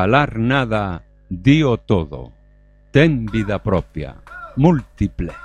falar nada, dío todo. Ten vida propia, múltiples.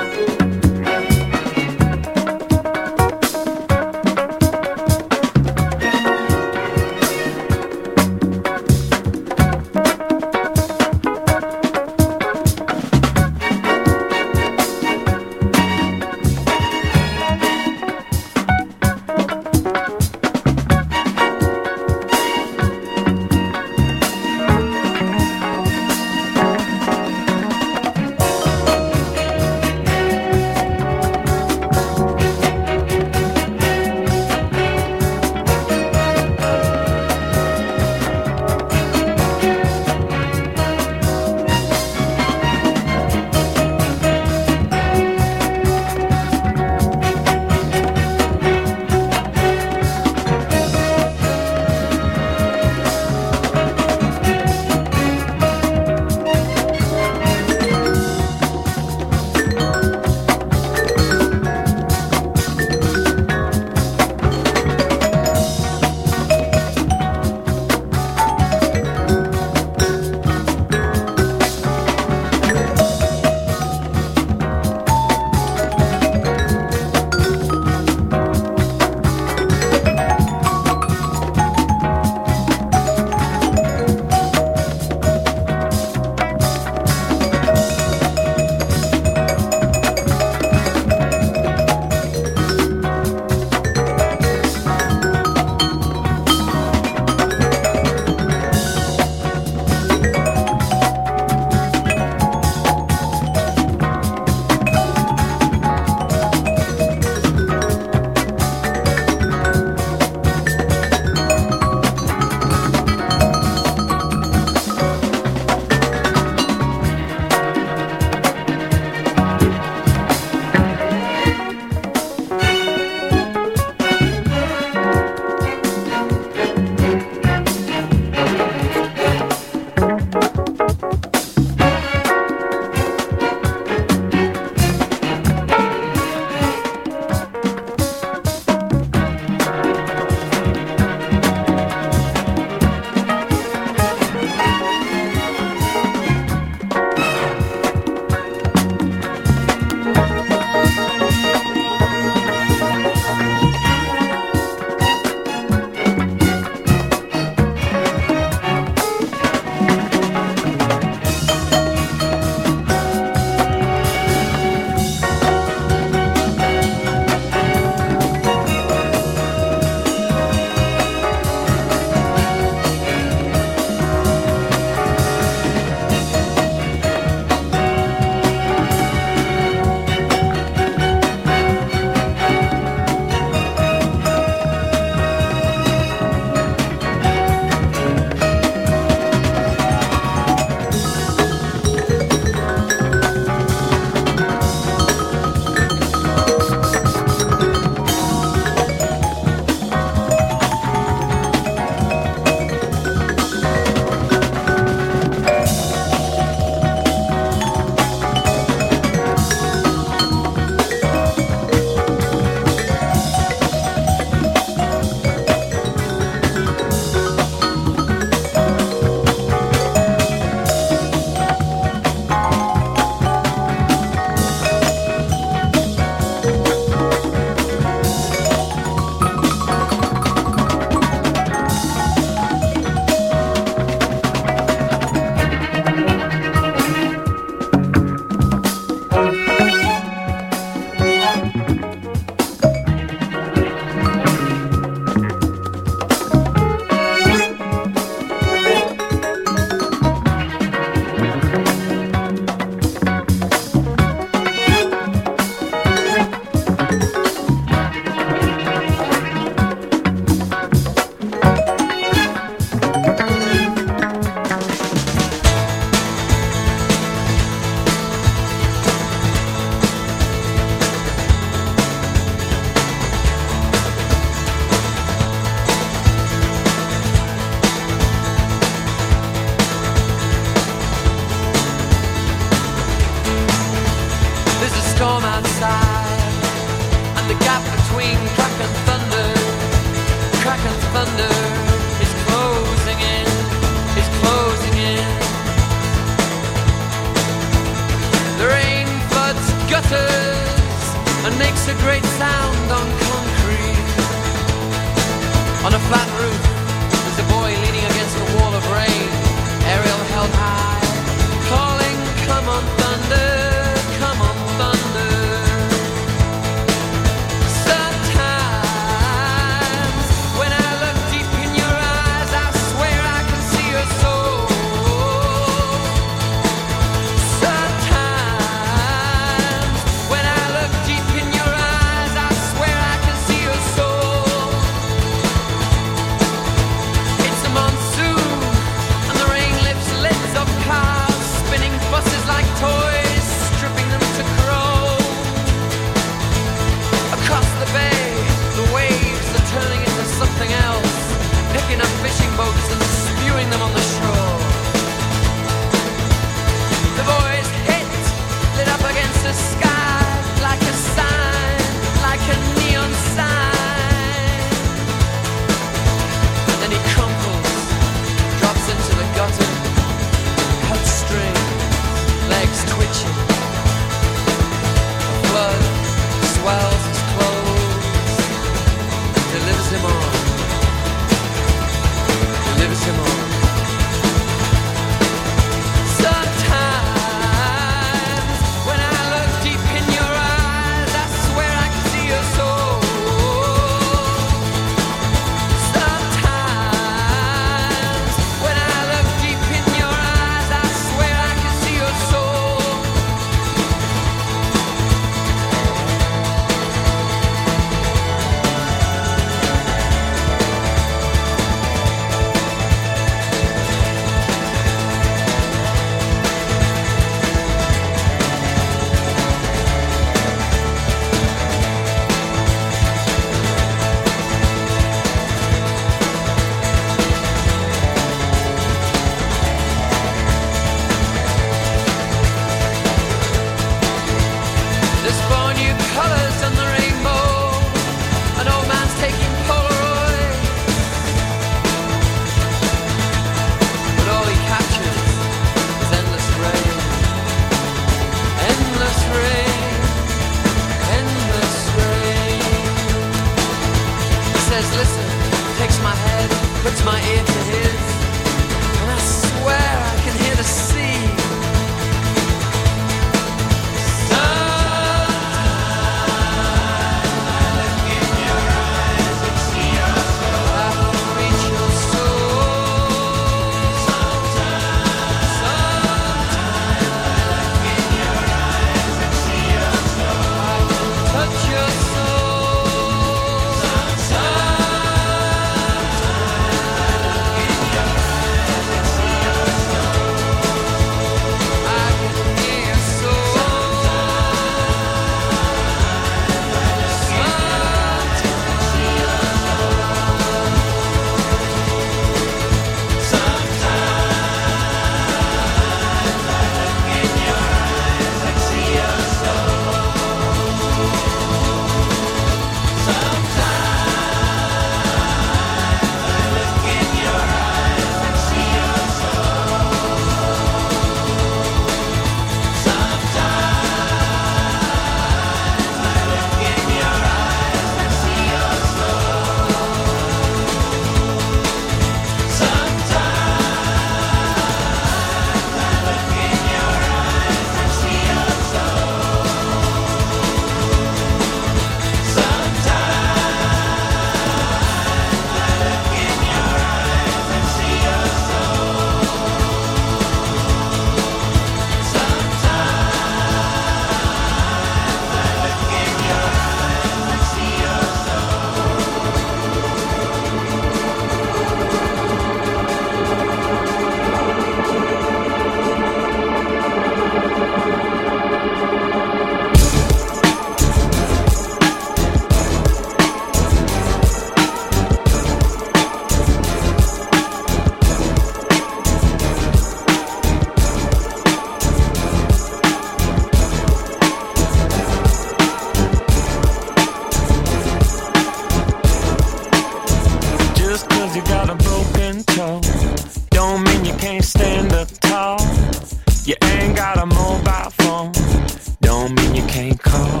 don't mean you can't call.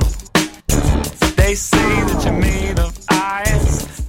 They say that you're made of ice.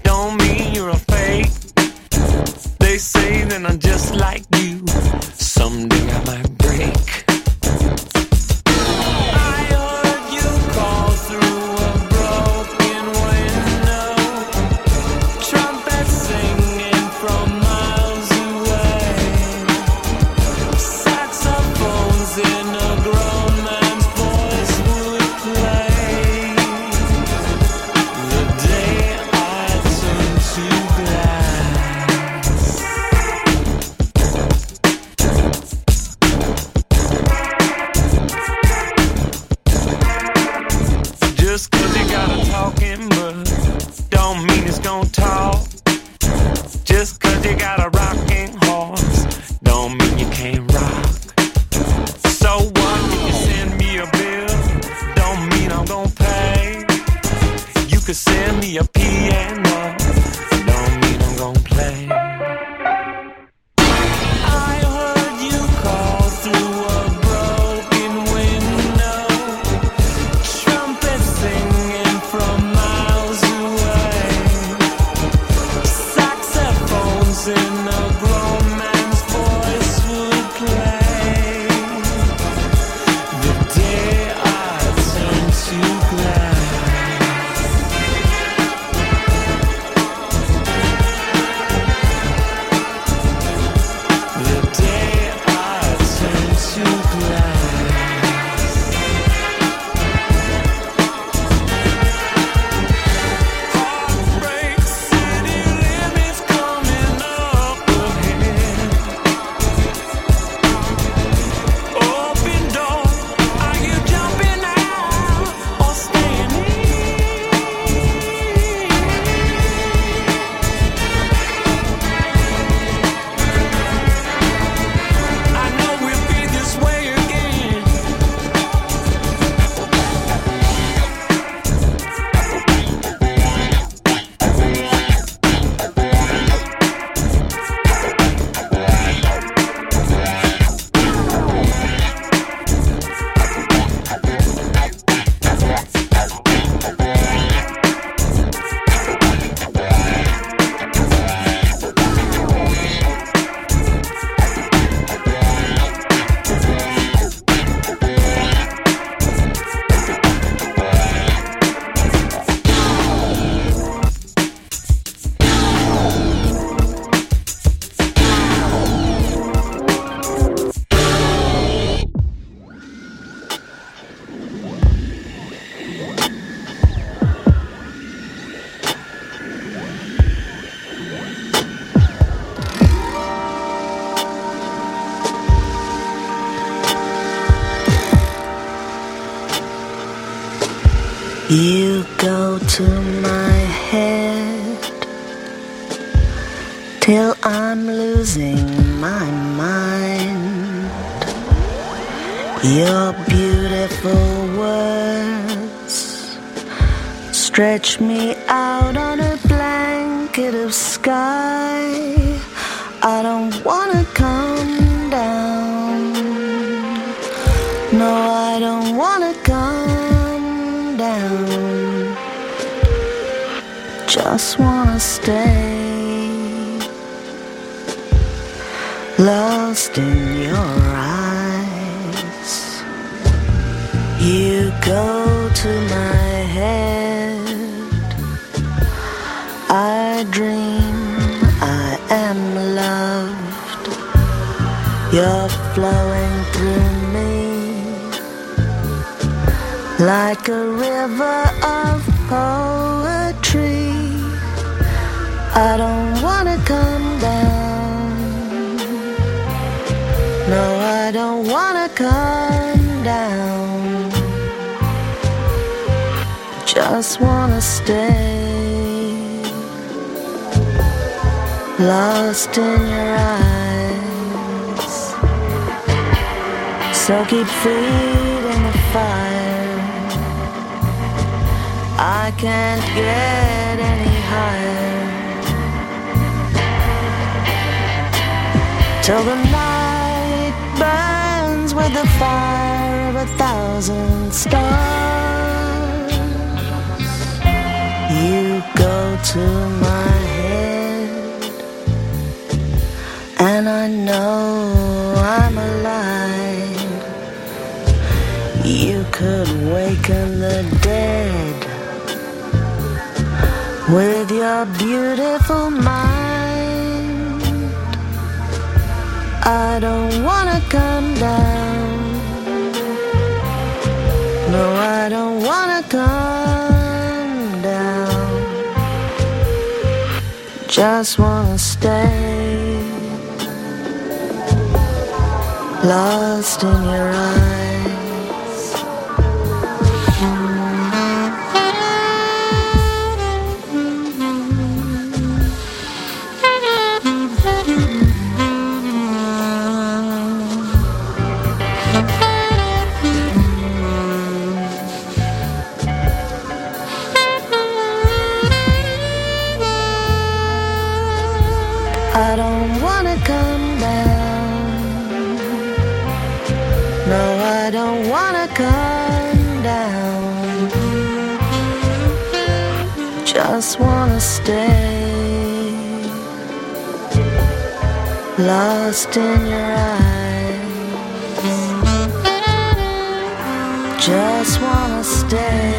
Me out on a blanket of sky. I don't wanna come down. No, I don't wanna come down. Just wanna stay lost in your eyes. You go to my I dream I am loved. You're flowing through me like a river of poetry. I don't wanna come down. No, I don't wanna come down. Just wanna stay lost in your eyes. So keep feeding the fire. I can't get any higher till the night burns with the fire of a thousand stars. You go to my head. I know I'm alive. You could waken the dead with your beautiful mind. I don't wanna come down. No, I don't wanna come down. Just wanna stay lost in your eyes. Just wanna stay lost in your eyes. Just wanna stay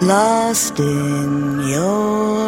lost in your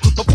But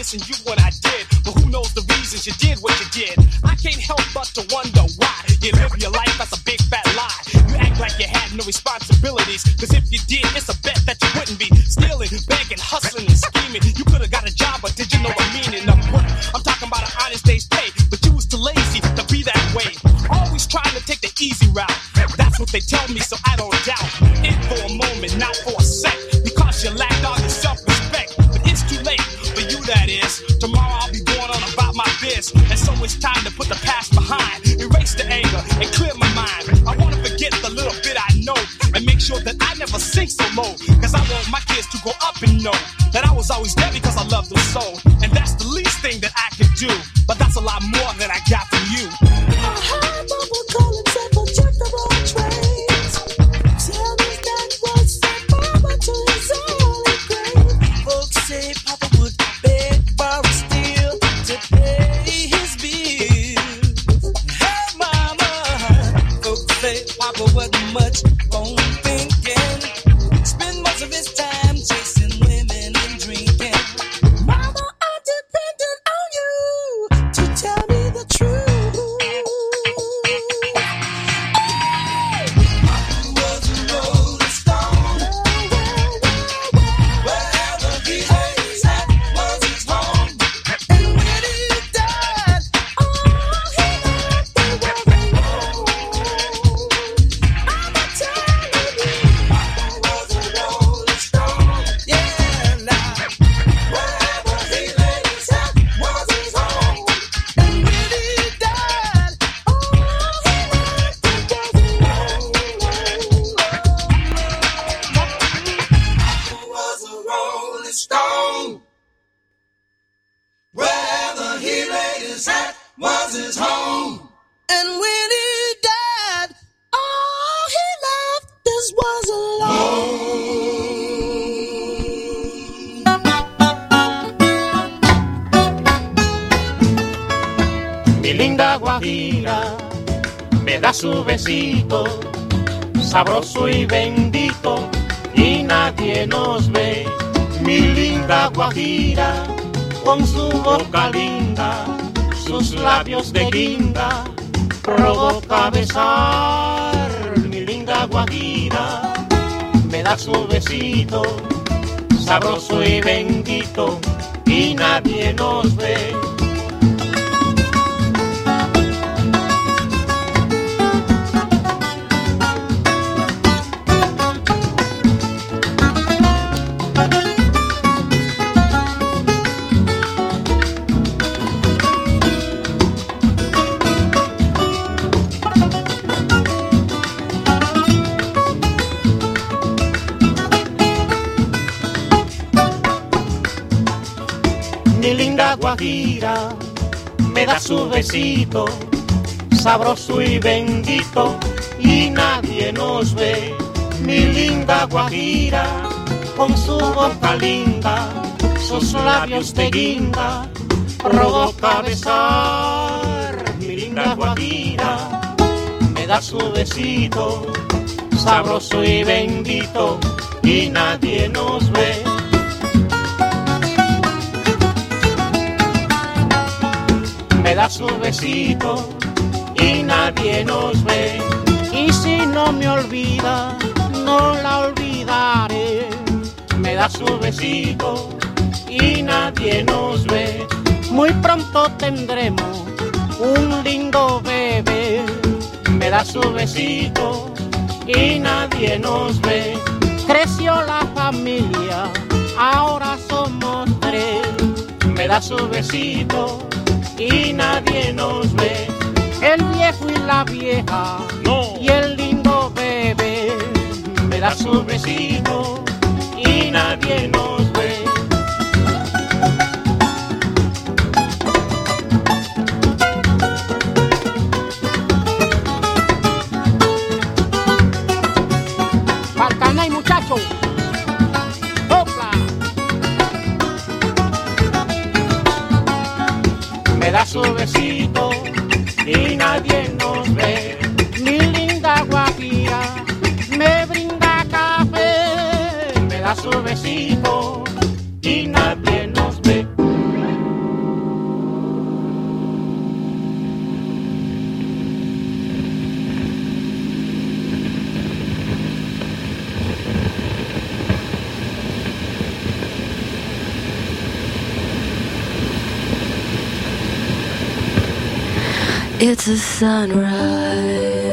missing you when I did. But who knows the reasons you did what you did? I can't help but to wonder why you live your life as a big fat lie. You act like you had no responsibilities. Cause if you did, it's a bet that you wouldn't be stealing, begging, hustling, and scheming. You could have got a job, but did you know the meaning of work? I'm talking about an honest day's pay, but you was too lazy to be that way. Always trying to take the easy route. That's what they tell me, so I don't doubt. Grow up and know that I was always there because de guinda, provoca besar. Mi linda Guajira me da su besito, sabroso y bendito, y nadie nos ve. Me da su besito, sabroso y bendito, y nadie nos ve. Mi linda Guajira, con su boca linda, sus labios de guinda, provoca besar. Mi linda Guajira me da su besito, sabroso y bendito, y nadie nos ve. Me da su besito y nadie nos ve. Y si no me olvida, no la olvidaré. Me da su besito y nadie nos ve. Muy pronto tendremos un lindo bebé. Me da su besito y nadie nos ve. Creció la familia, ahora somos tres. Me da su besito y nadie nos ve. El viejo y la vieja y el lindo bebé me da su besito y nadie nos ve. suavecito y nadie nos ve. It's a sunrise.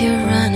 you run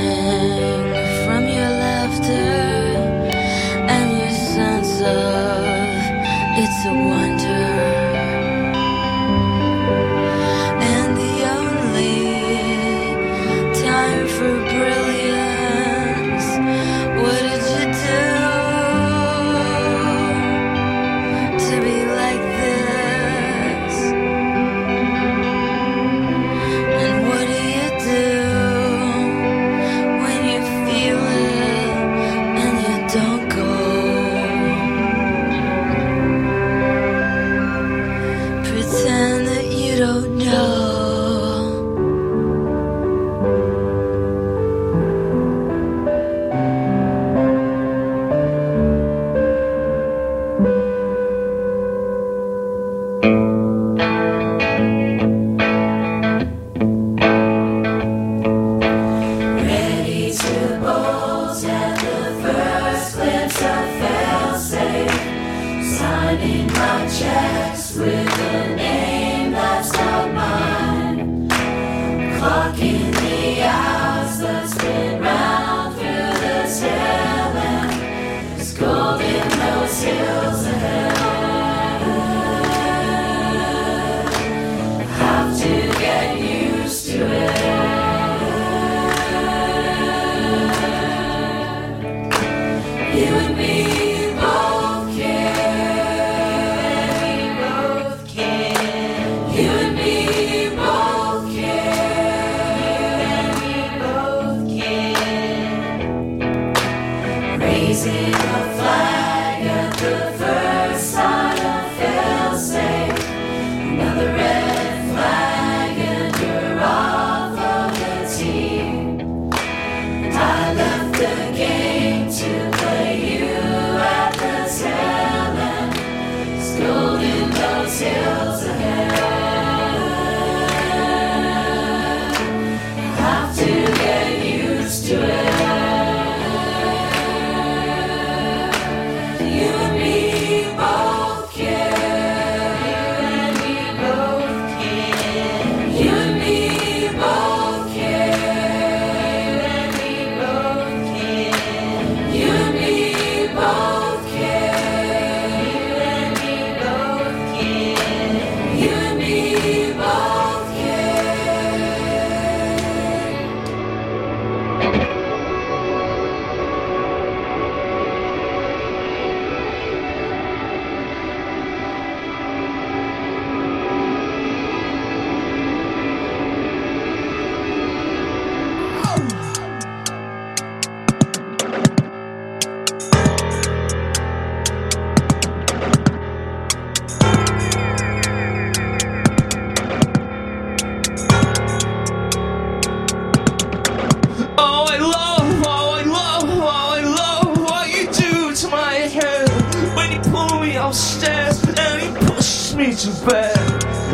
to bed.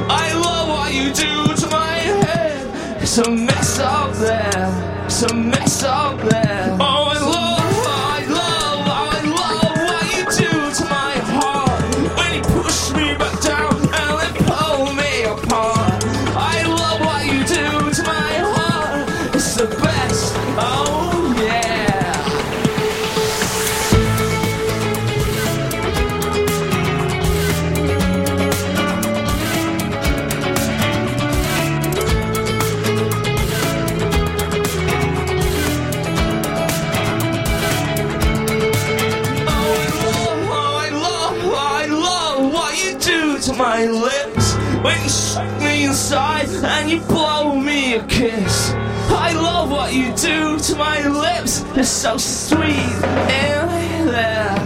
I love what you do to my head. It's a mess up there. It's a mess up there. so sweet and there.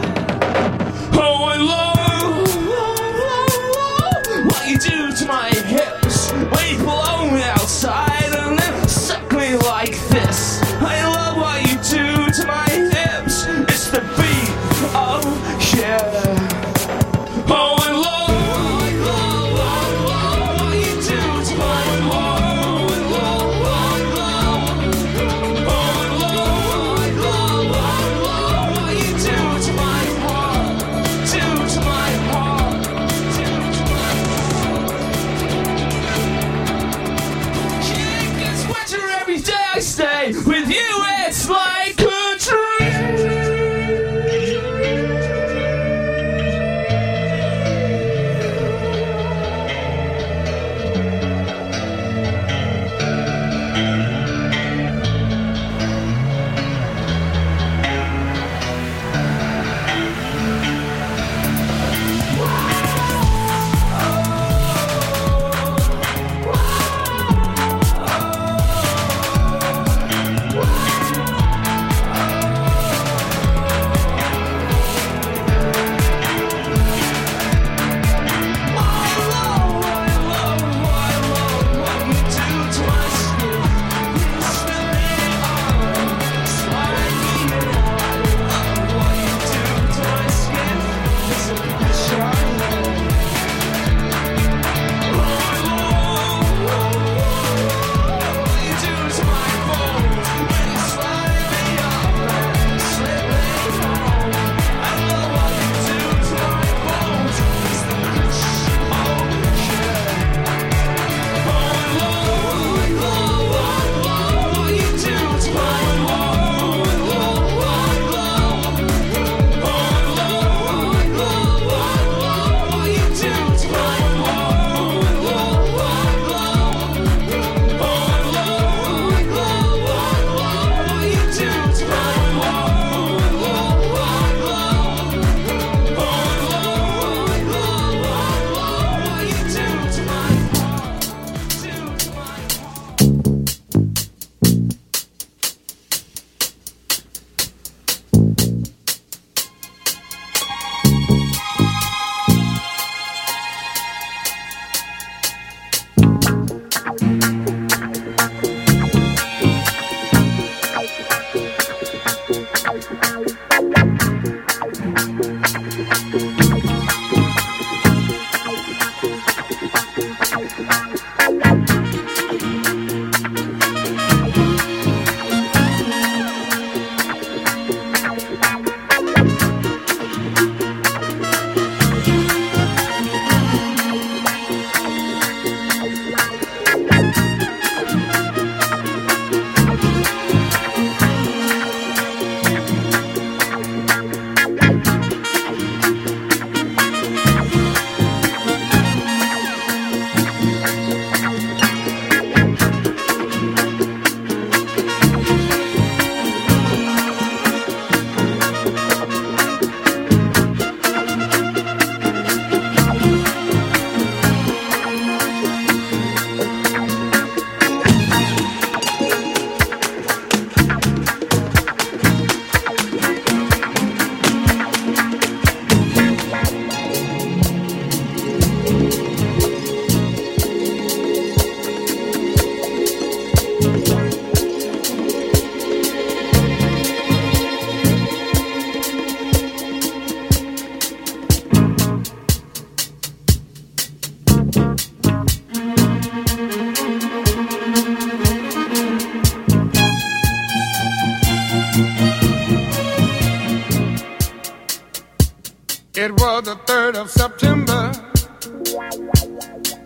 the 3rd of September.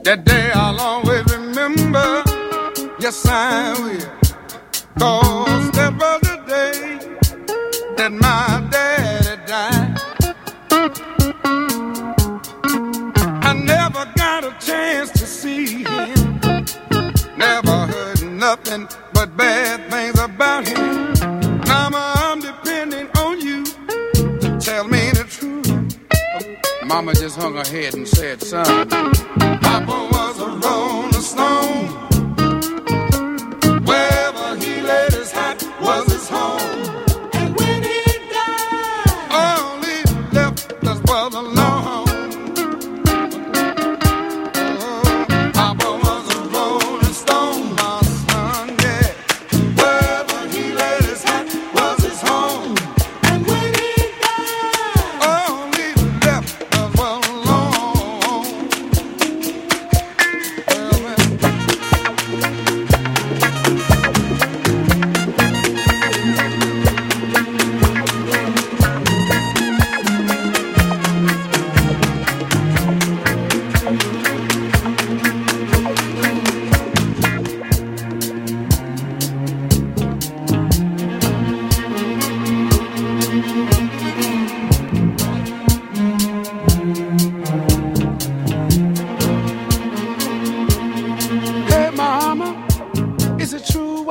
That day I'll always remember. Yes, I will. Cause that was the day that my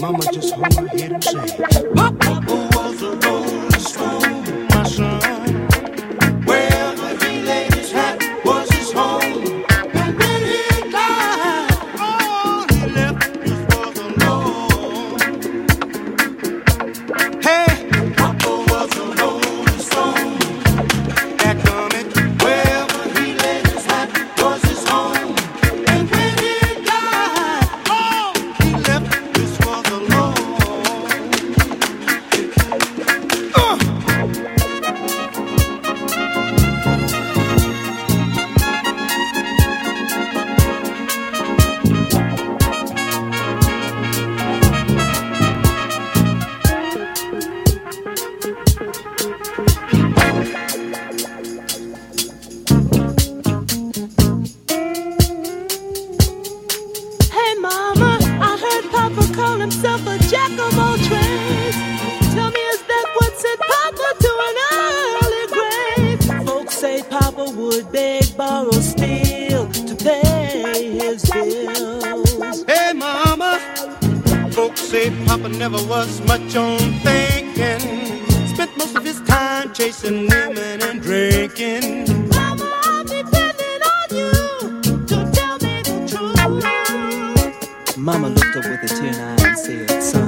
Mama just hold my head and say, folks say Papa never was much on thinking. Spent most of his time chasing women and drinking. Mama, I'm depending on you to tell me the truth. Mama looked up with a tear in her eye and said, Son.